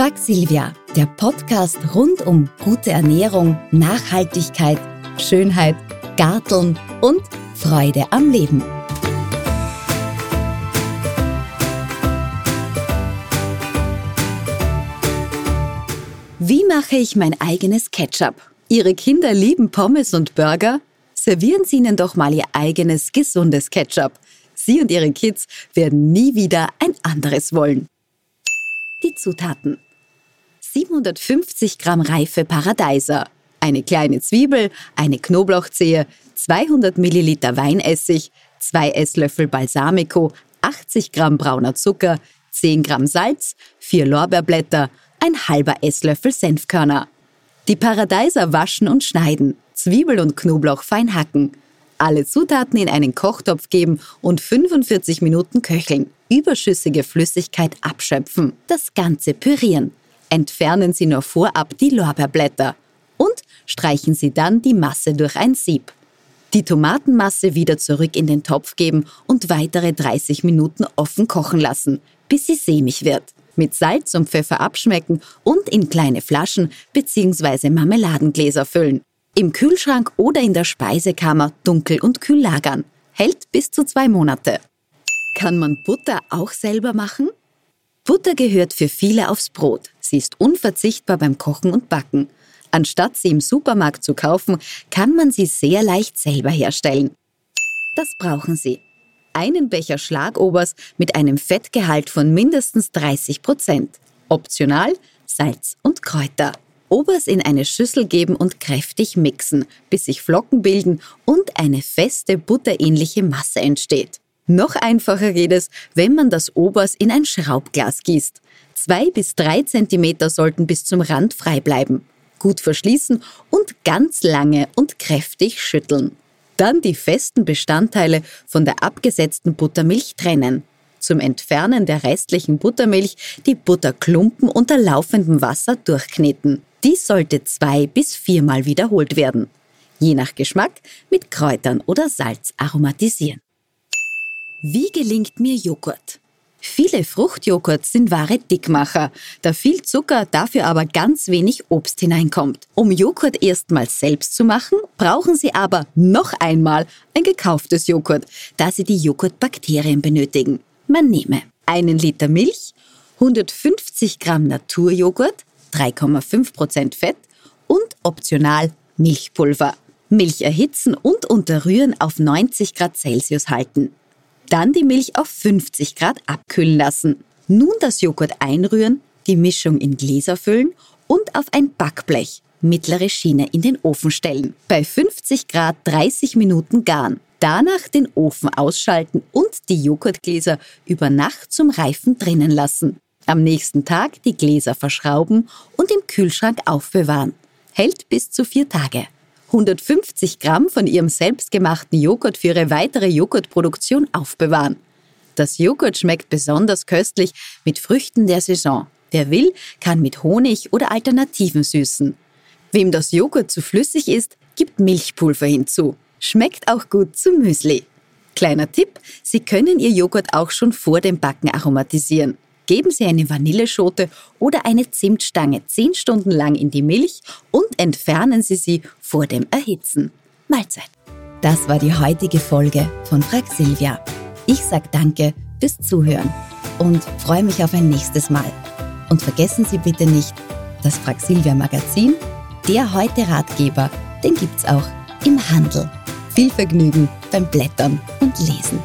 Frag Silvia, der Podcast rund um gute Ernährung, Nachhaltigkeit, Schönheit, Garteln und Freude am Leben. Wie mache ich mein eigenes Ketchup? Ihre Kinder lieben Pommes und Burger? Servieren Sie ihnen doch mal Ihr eigenes gesundes Ketchup. Sie und Ihre Kids werden nie wieder ein anderes wollen. Die Zutaten. 750 Gramm reife Paradeiser, eine kleine Zwiebel, eine Knoblauchzehe, 200 Milliliter Weinessig, 2 Esslöffel Balsamico, 80 Gramm brauner Zucker, 10 Gramm Salz, 4 Lorbeerblätter, ein halber Esslöffel Senfkörner. Die Paradeiser waschen und schneiden, Zwiebel und Knoblauch fein hacken, alle Zutaten in einen Kochtopf geben und 45 Minuten köcheln. Überschüssige Flüssigkeit abschöpfen. Das Ganze pürieren. Entfernen Sie nur vorab die Lorbeerblätter und streichen Sie dann die Masse durch ein Sieb. Die Tomatenmasse wieder zurück in den Topf geben und weitere 30 Minuten offen kochen lassen, bis sie sämig wird. Mit Salz und Pfeffer abschmecken und in kleine Flaschen bzw. Marmeladengläser füllen. Im Kühlschrank oder in der Speisekammer dunkel und kühl lagern. Hält bis zu zwei Monate. Kann man Butter auch selber machen? Butter gehört für viele aufs Brot. Sie ist unverzichtbar beim Kochen und Backen. Anstatt sie im Supermarkt zu kaufen, kann man sie sehr leicht selber herstellen. Das brauchen Sie. Einen Becher Schlagobers mit einem Fettgehalt von mindestens 30 Prozent. Optional Salz und Kräuter. Obers in eine Schüssel geben und kräftig mixen, bis sich Flocken bilden und eine feste, butterähnliche Masse entsteht. Noch einfacher geht es, wenn man das Obers in ein Schraubglas gießt. Zwei bis drei Zentimeter sollten bis zum Rand frei bleiben. Gut verschließen und ganz lange und kräftig schütteln. Dann die festen Bestandteile von der abgesetzten Buttermilch trennen. Zum Entfernen der restlichen Buttermilch die Butterklumpen unter laufendem Wasser durchkneten. Dies sollte zwei bis viermal wiederholt werden. Je nach Geschmack mit Kräutern oder Salz aromatisieren. Wie gelingt mir Joghurt? Viele Fruchtjoghurts sind wahre Dickmacher, da viel Zucker, dafür aber ganz wenig Obst hineinkommt. Um Joghurt erstmals selbst zu machen, brauchen Sie aber noch einmal ein gekauftes Joghurt, da Sie die Joghurtbakterien benötigen. Man nehme einen Liter Milch, 150 Gramm Naturjoghurt, 3,5% Fett und optional Milchpulver. Milch erhitzen und unterrühren auf 90 Grad Celsius halten. Dann die Milch auf 50 Grad abkühlen lassen. Nun das Joghurt einrühren, die Mischung in Gläser füllen und auf ein Backblech, mittlere Schiene, in den Ofen stellen. Bei 50 Grad 30 Minuten garen. Danach den Ofen ausschalten und die Joghurtgläser über Nacht zum Reifen drinnen lassen. Am nächsten Tag die Gläser verschrauben und im Kühlschrank aufbewahren. Hält bis zu vier Tage. 150 Gramm von ihrem selbstgemachten Joghurt für ihre weitere Joghurtproduktion aufbewahren. Das Joghurt schmeckt besonders köstlich mit Früchten der Saison. Wer will, kann mit Honig oder Alternativen süßen. Wem das Joghurt zu flüssig ist, gibt Milchpulver hinzu. Schmeckt auch gut zu Müsli. Kleiner Tipp, Sie können Ihr Joghurt auch schon vor dem Backen aromatisieren. Geben Sie eine Vanilleschote oder eine Zimtstange 10 Stunden lang in die Milch und entfernen Sie sie vor dem Erhitzen. Mahlzeit. Das war die heutige Folge von Frag Silvia. Ich sage danke fürs Zuhören und freue mich auf ein nächstes Mal. Und vergessen Sie bitte nicht, das Frag Silvia Magazin, der heute Ratgeber, den gibt's auch im Handel. Viel Vergnügen beim Blättern und Lesen.